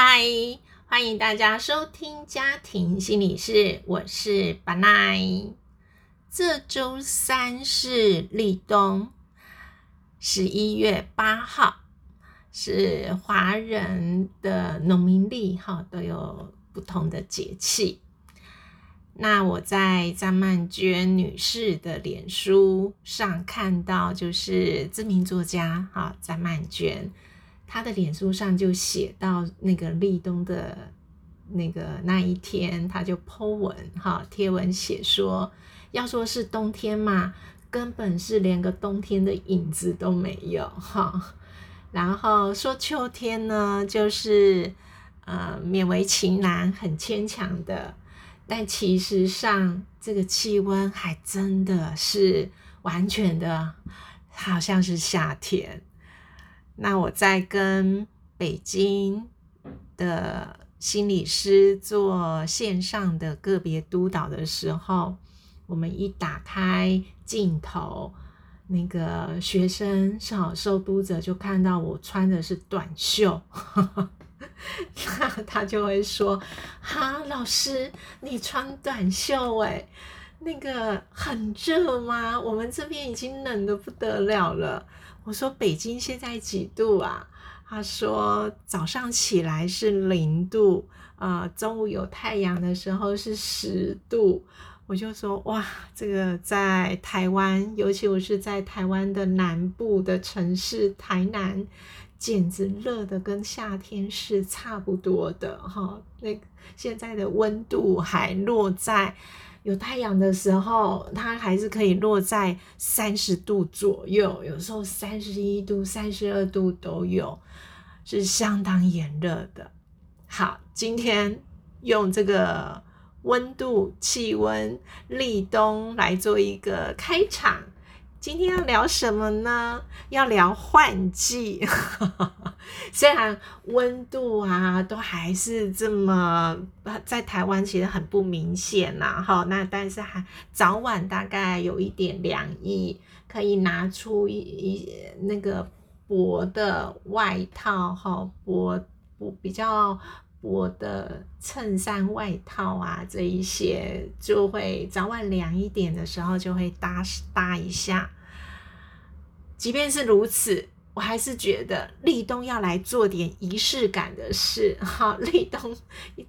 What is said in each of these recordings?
嗨，欢迎大家收听家庭心理室，我是巴奈。这周三是立冬，十一月八号是华人的农民历，哈都有不同的节气。那我在张曼娟女士的脸书上看到，就是知名作家哈张曼娟，他的脸书上就写到那个立冬的那个那一天，他就 po 文哈贴文写说，要说是冬天嘛，根本是连个冬天的影子都没有哈。然后说秋天呢，就是呃勉为其难，很牵强的。但其实上，这个气温还真的是完全的，好像是夏天。那我在跟北京的心理师做线上的个别督导的时候，我们一打开镜头，那个学生好受督者就看到我穿的是短袖。那他就会说：“哈，老师，你穿短袖哎，那个很热吗？我们这边已经冷的不得了了。”我说：“北京现在几度啊？”他说：“早上起来是零度，呃，中午有太阳的时候是十度。”我就说：“哇，这个在台湾，尤其我是在台湾的南部的城市台南。”简直热的跟夏天是差不多的哈，那现在的温度还落在有太阳的时候，它还是可以落在三十度左右，有时候三十一度、三十二度都有，是相当炎热的。好，今天用这个温度、气温、立冬来做一个开场。今天要聊什么呢？要聊换季。虽然温度啊都还是这么在台湾其实很不明显呐，哈，那但是还早晚大概有一点凉意，可以拿出一一那个薄的外套，哈，薄不比较。我的衬衫、外套啊，这一些就会早晚凉一点的时候就会搭搭一下。即便是如此，我还是觉得立冬要来做点仪式感的事。好，立冬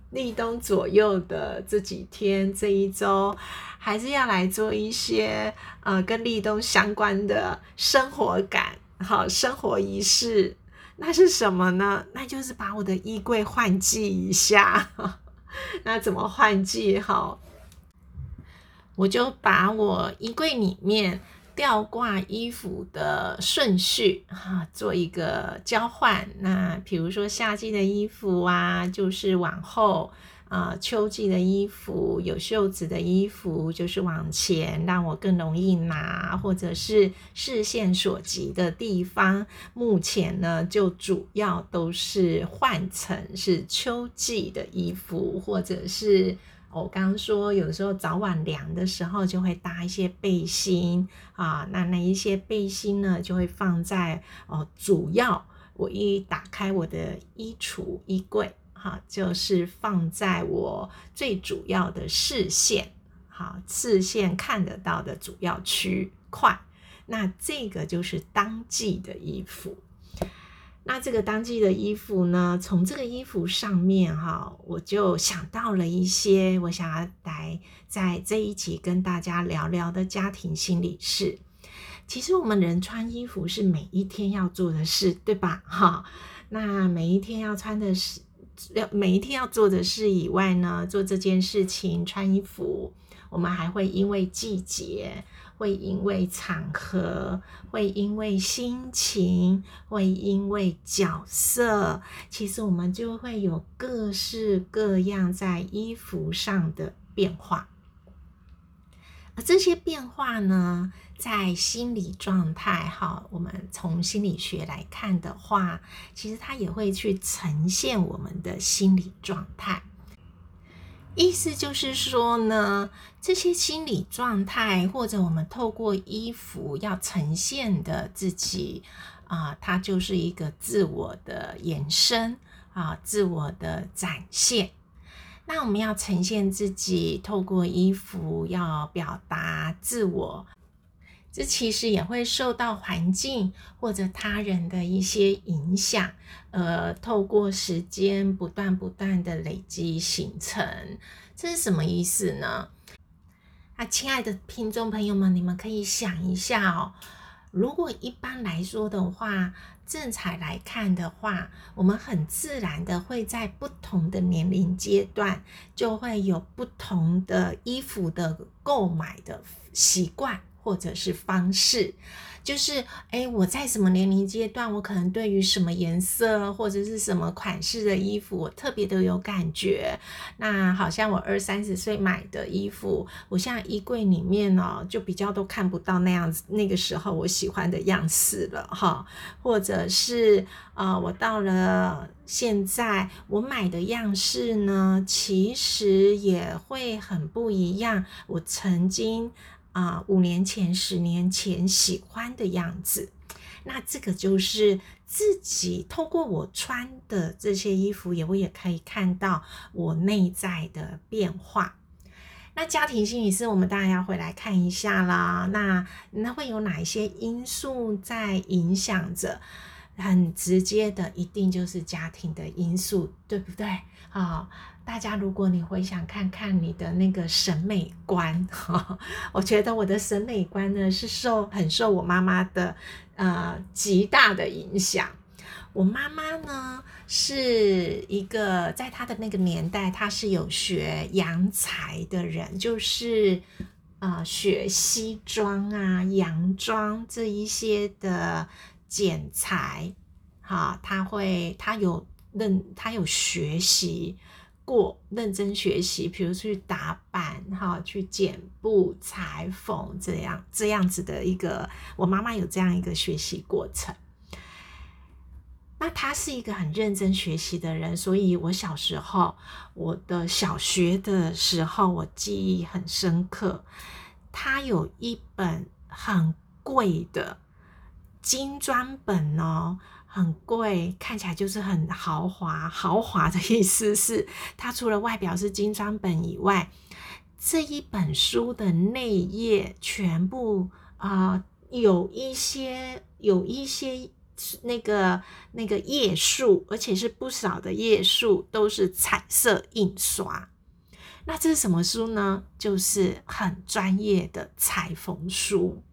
立冬左右的这几天、这一周，还是要来做一些呃跟立冬相关的生活感，好生活仪式。那是什么呢？那就是把我的衣柜换季一下。那怎么换季？好，我就把我衣柜里面吊挂衣服的顺序哈做一个交换。那比如说夏季的衣服啊，就是往后。啊，秋季的衣服有袖子的衣服，就是往前让我更容易拿，或者是视线所及的地方。目前呢，就主要都是换成是秋季的衣服，或者是我刚刚说，有时候早晚凉的时候就会搭一些背心啊。那那一些背心呢，就会放在哦，主要我一打开我的衣橱衣柜。好，就是放在我最主要的视线，好，视线看得到的主要区块。那这个就是当季的衣服。那这个当季的衣服呢，从这个衣服上面哈，我就想到了一些我想要来在这一集跟大家聊聊的家庭心理事。其实我们人穿衣服是每一天要做的事，对吧？哈，那每一天要穿的是。要每一天要做的事以外呢，做这件事情穿衣服，我们还会因为季节，会因为场合，会因为心情，会因为角色，其实我们就会有各式各样在衣服上的变化。这些变化呢？在心理状态，哈，我们从心理学来看的话，其实它也会去呈现我们的心理状态。意思就是说呢，这些心理状态，或者我们透过衣服要呈现的自己啊，它就是一个自我的延伸，啊自我的展现。那我们要呈现自己，透过衣服要表达自我，这其实也会受到环境或者他人的一些影响，呃，透过时间不断不断的累积形成。这是什么意思呢？啊，亲爱的听众朋友们，你们可以想一下哦，如果一般来说的话。正彩来看的话，我们很自然的会在不同的年龄阶段，就会有不同的衣服的购买的习惯。或者是方式。就是，哎，我在什么年龄阶段，我可能对于什么颜色或者是什么款式的衣服，我特别的有感觉。那好像我二三十岁买的衣服，我现在衣柜里面哦，就比较都看不到那样子那个时候我喜欢的样式了哈。或者是，呃，我到了现在，我买的样式呢，其实也会很不一样。我曾经。啊，五年前、十年前喜欢的样子，那这个就是自己透过我穿的这些衣服，也我也可以看到我内在的变化。那家庭心理师，我们当然要回来看一下啦。那那会有哪一些因素在影响着？很直接的，一定就是家庭的因素，对不对？好。大家，如果你回想看看你的那个审美观，我觉得我的审美观呢是受很受我妈妈的呃极大的影响。我妈妈呢是一个在她的那个年代，她是有学洋裁的人，就是啊学西装啊、洋装这一些的剪裁，哈，她会她有认她有学习。过认真学习，比如去打板哈，去剪布、裁缝这样这样子的一个，我妈妈有这样一个学习过程。那她是一个很认真学习的人，所以我小时候，我的小学的时候，我记忆很深刻。她有一本很贵的精装本哦。很贵，看起来就是很豪华。豪华的意思是，它除了外表是精装本以外，这一本书的内页全部啊，有一些有一些那个那个页数，而且是不少的页数都是彩色印刷。那这是什么书呢？就是很专业的裁缝书。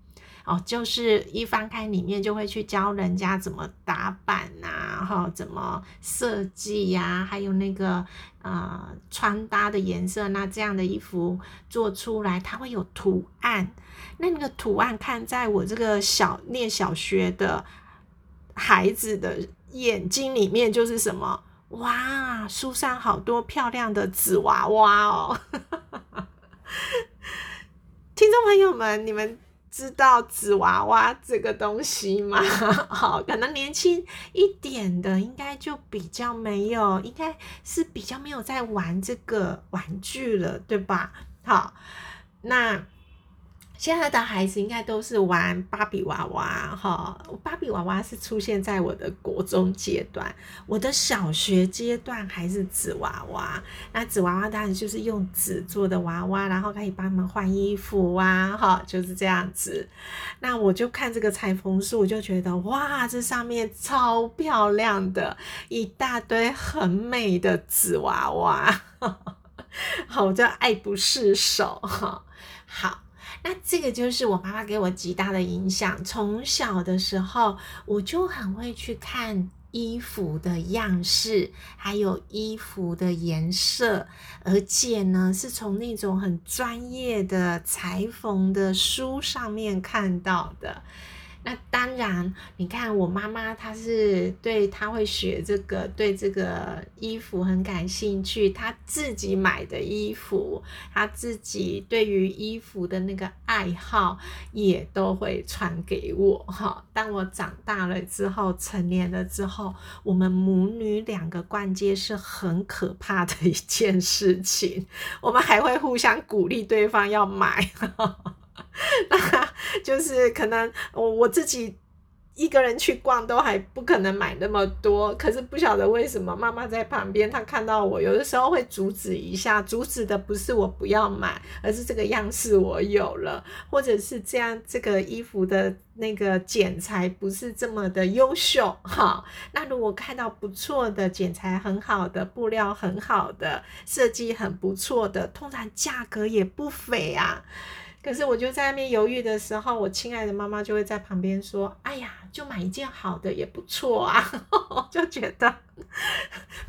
哦，就是一翻开里面就会去教人家怎么打版呐，哈，怎么设计呀，还有那个呃穿搭的颜色，那这样的衣服做出来它会有图案，那那个图案看在我这个小念小学的孩子的眼睛里面就是什么？哇，书上好多漂亮的纸娃娃哦！听众朋友们，你们。知道纸娃娃这个东西吗？好，可能年轻一点的应该就比较没有，应该是比较没有在玩这个玩具了，对吧？好，那。现在的孩子应该都是玩芭比娃娃哈，芭比娃娃是出现在我的国中阶段，我的小学阶段还是纸娃娃。那纸娃娃当然就是用纸做的娃娃，然后可以帮忙换衣服啊，哈，就是这样子。那我就看这个裁缝书，我就觉得哇，这上面超漂亮的，一大堆很美的纸娃娃，好，我就爱不释手哈，好。那这个就是我妈妈给我极大的影响。从小的时候，我就很会去看衣服的样式，还有衣服的颜色，而且呢，是从那种很专业的裁缝的书上面看到的。那当然，你看我妈妈，她是对她会学这个，对这个衣服很感兴趣。她自己买的衣服，她自己对于衣服的那个爱好，也都会传给我。哈，当我长大了之后，成年了之后，我们母女两个逛街是很可怕的一件事情。我们还会互相鼓励对方要买。那 就是可能我我自己一个人去逛都还不可能买那么多，可是不晓得为什么妈妈在旁边，她看到我有的时候会阻止一下，阻止的不是我不要买，而是这个样式我有了，或者是这样这个衣服的那个剪裁不是这么的优秀哈。那如果看到不错的剪裁很好的布料很好的设计很不错的，通常价格也不菲啊。可是我就在那边犹豫的时候，我亲爱的妈妈就会在旁边说：“哎呀，就买一件好的也不错啊。”就觉得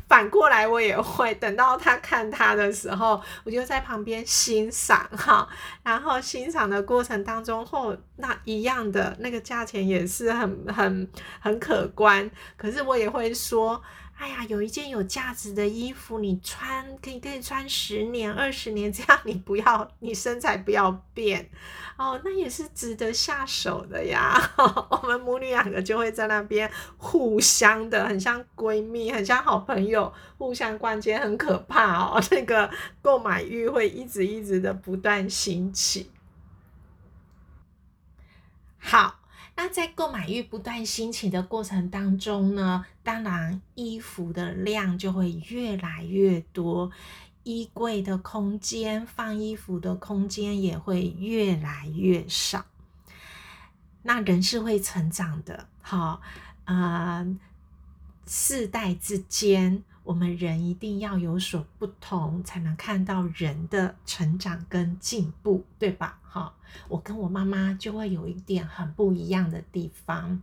反过来我也会等到他看他的时候，我就在旁边欣赏哈。然后欣赏的过程当中，后那一样的那个价钱也是很很很可观。可是我也会说。哎呀，有一件有价值的衣服，你穿可以可以穿十年、二十年，这样你不要，你身材不要变哦，那也是值得下手的呀。我们母女两个就会在那边互相的，很像闺蜜，很像好朋友，互相逛街，很可怕哦。那个购买欲会一直一直的不断兴起。好。那在购买欲不断兴起的过程当中呢，当然衣服的量就会越来越多，衣柜的空间放衣服的空间也会越来越少。那人是会成长的，好，呃，世代之间。我们人一定要有所不同，才能看到人的成长跟进步，对吧？哈，我跟我妈妈就会有一点很不一样的地方，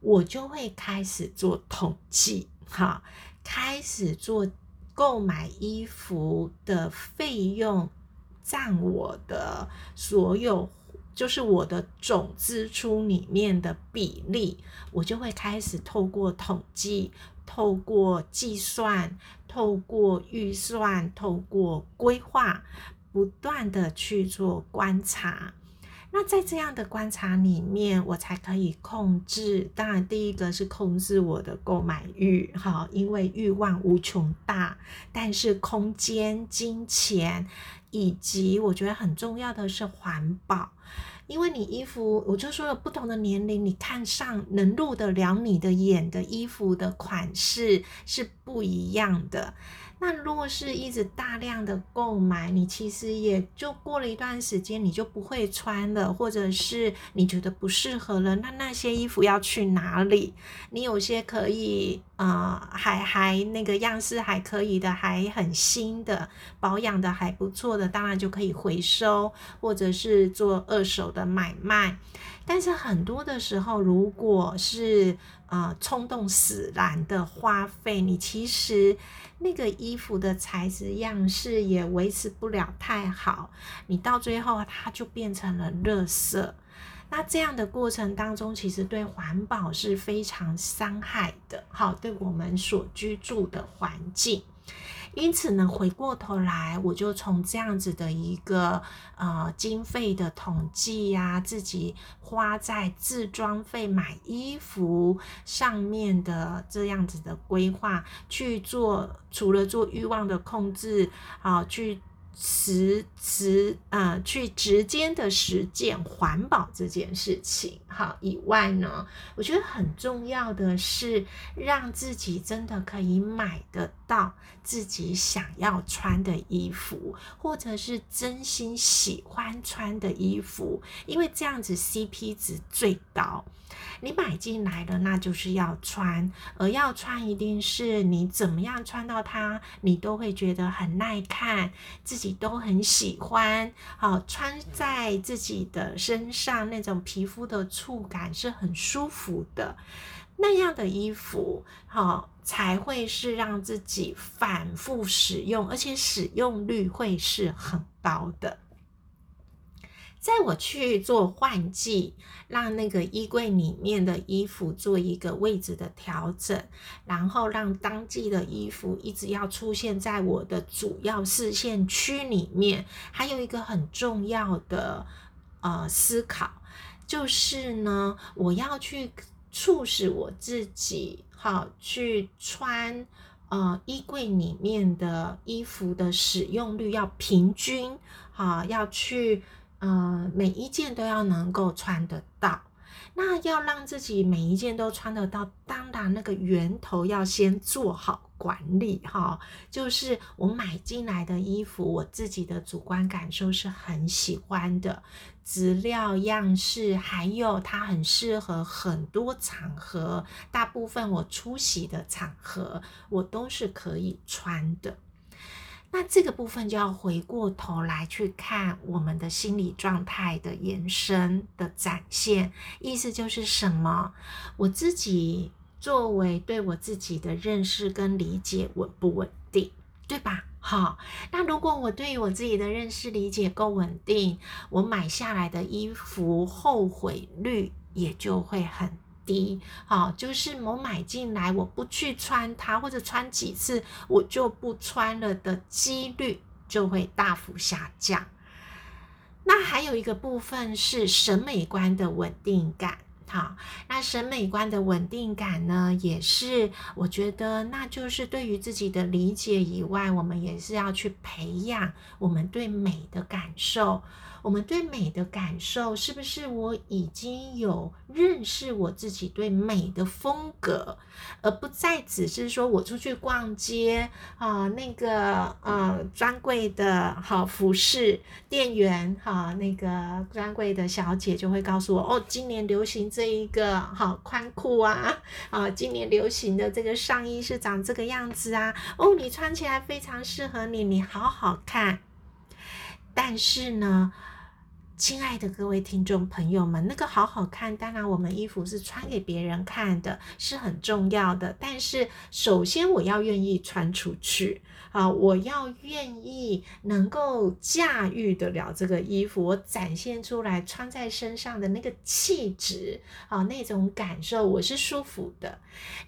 我就会开始做统计，哈，开始做购买衣服的费用占我的所有，就是我的总支出里面的比例，我就会开始透过统计。透过计算，透过预算，透过规划，不断的去做观察。那在这样的观察里面，我才可以控制。当然，第一个是控制我的购买欲，哈，因为欲望无穷大。但是，空间、金钱以及我觉得很重要的是环保。因为你衣服，我就说了，不同的年龄，你看上能入得了你的眼的衣服的款式是不一样的。那如果是一直大量的购买，你其实也就过了一段时间，你就不会穿了，或者是你觉得不适合了，那那些衣服要去哪里？你有些可以，呃，还还那个样式还可以的，还很新的，保养的还不错的，当然就可以回收，或者是做二手的买卖。但是很多的时候，如果是啊冲动使然的花费，你其实那个衣服的材质样式也维持不了太好，你到最后它就变成了垃圾。那这样的过程当中，其实对环保是非常伤害的，好，对我们所居住的环境。因此呢，回过头来，我就从这样子的一个呃经费的统计呀，自己花在自装费买衣服上面的这样子的规划去做，除了做欲望的控制啊，去。实实啊，去直接的实践环保这件事情，好以外呢，我觉得很重要的是让自己真的可以买得到自己想要穿的衣服，或者是真心喜欢穿的衣服，因为这样子 CP 值最高。你买进来了，那就是要穿，而要穿一定是你怎么样穿到它，你都会觉得很耐看，自己都很喜欢。好，穿在自己的身上，那种皮肤的触感是很舒服的，那样的衣服，好才会是让自己反复使用，而且使用率会是很高的。在我去做换季，让那个衣柜里面的衣服做一个位置的调整，然后让当季的衣服一直要出现在我的主要视线区里面。还有一个很重要的呃思考，就是呢，我要去促使我自己好去穿呃衣柜里面的衣服的使用率要平均，好要去。呃，每一件都要能够穿得到。那要让自己每一件都穿得到，当然那个源头要先做好管理哈。就是我买进来的衣服，我自己的主观感受是很喜欢的，资料、样式，还有它很适合很多场合，大部分我出席的场合，我都是可以穿的。那这个部分就要回过头来去看我们的心理状态的延伸的展现，意思就是什么？我自己作为对我自己的认识跟理解稳不稳，对吧？好，那如果我对于我自己的认识理解够稳定，我买下来的衣服后悔率也就会很。低，好，就是我买进来，我不去穿它，或者穿几次我就不穿了的几率就会大幅下降。那还有一个部分是审美观的稳定感，好，那审美观的稳定感呢，也是我觉得那就是对于自己的理解以外，我们也是要去培养我们对美的感受。我们对美的感受，是不是我已经有认识我自己对美的风格，而不再只是说我出去逛街啊，那个呃专柜的好服饰店员哈，那个专柜的小姐就会告诉我，哦，今年流行这一个好宽裤啊，啊，今年流行的这个上衣是长这个样子啊，哦，你穿起来非常适合你，你好好看，但是呢。亲爱的各位听众朋友们，那个好好看，当然我们衣服是穿给别人看的，是很重要的。但是首先我要愿意穿出去啊，我要愿意能够驾驭得了这个衣服，我展现出来穿在身上的那个气质啊，那种感受我是舒服的。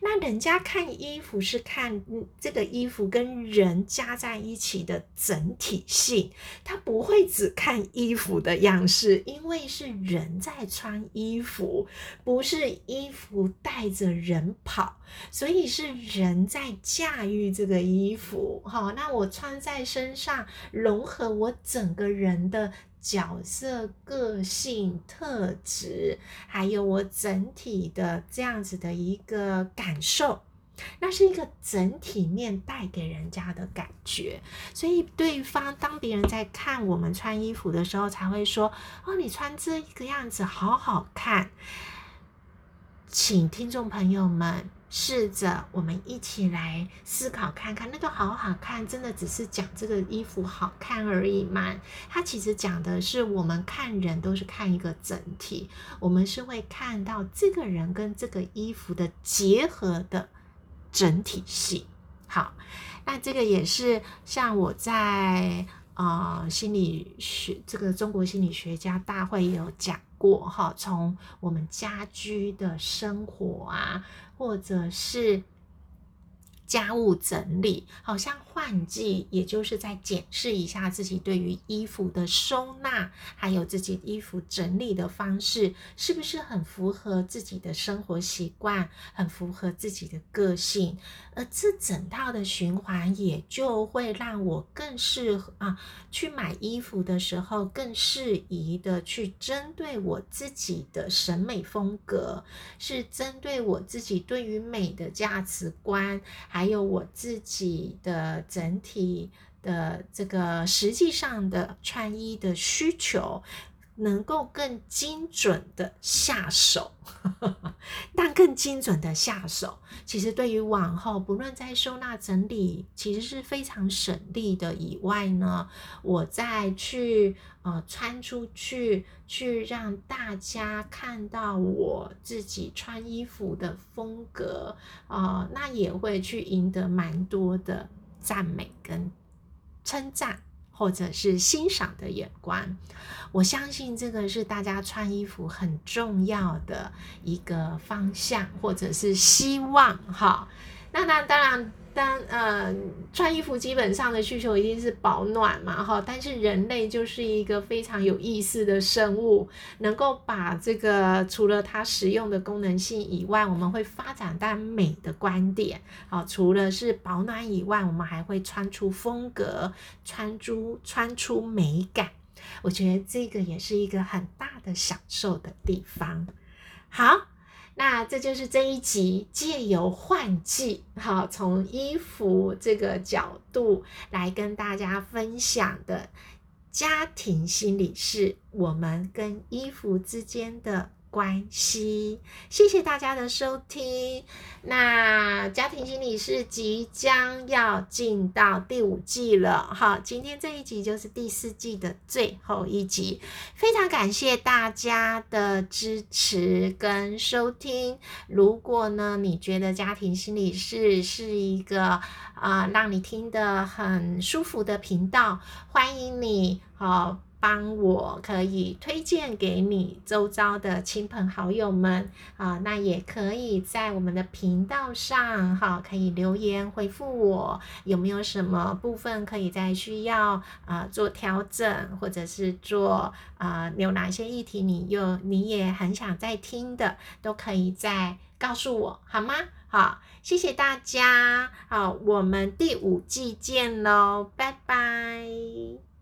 那人家看衣服是看这个衣服跟人加在一起的整体性，他不会只看衣服的样。式因为是人在穿衣服，不是衣服带着人跑，所以是人在驾驭这个衣服。那我穿在身上，融合我整个人的角色、个性、特质，还有我整体的这样子的一个感受。那是一个整体面带给人家的感觉，所以对方当别人在看我们穿衣服的时候，才会说：“哦，你穿这个样子好好看。”请听众朋友们试着我们一起来思考看看，那个好好看，真的只是讲这个衣服好看而已吗？它其实讲的是我们看人都是看一个整体，我们是会看到这个人跟这个衣服的结合的。整体性好，那这个也是像我在呃心理学这个中国心理学家大会也有讲我哈，从我们家居的生活啊，或者是。家务整理，好像换季，也就是在检视一下自己对于衣服的收纳，还有自己衣服整理的方式，是不是很符合自己的生活习惯，很符合自己的个性？而这整套的循环，也就会让我更适合啊，去买衣服的时候更适宜的去针对我自己的审美风格，是针对我自己对于美的价值观。还有我自己的整体的这个实际上的穿衣的需求，能够更精准的下手，但更精准的下手，其实对于往后不论在收纳整理，其实是非常省力的。以外呢，我再去。呃，穿出去去让大家看到我自己穿衣服的风格啊，那也会去赢得蛮多的赞美跟称赞，或者是欣赏的眼光。我相信这个是大家穿衣服很重要的一个方向，或者是希望哈。那那当然。当呃穿衣服基本上的需求一定是保暖嘛哈，但是人类就是一个非常有意思的生物，能够把这个除了它实用的功能性以外，我们会发展到美的观点。好，除了是保暖以外，我们还会穿出风格，穿出穿出美感。我觉得这个也是一个很大的享受的地方。好，那这就是这一集借由换季，哈，从衣服这个角度来跟大家分享的家庭心理是我们跟衣服之间的。关系，谢谢大家的收听。那家庭心理是即将要进到第五季了，哈，今天这一集就是第四季的最后一集，非常感谢大家的支持跟收听。如果呢，你觉得家庭心理是是一个啊，让你听得很舒服的频道，欢迎你，好。帮我可以推荐给你周遭的亲朋好友们啊，那也可以在我们的频道上哈，可以留言回复我，有没有什么部分可以再需要啊做调整，或者是做啊有哪些议题你又你也很想再听的，都可以再告诉我好吗？好，谢谢大家，好，我们第五季见喽，拜拜。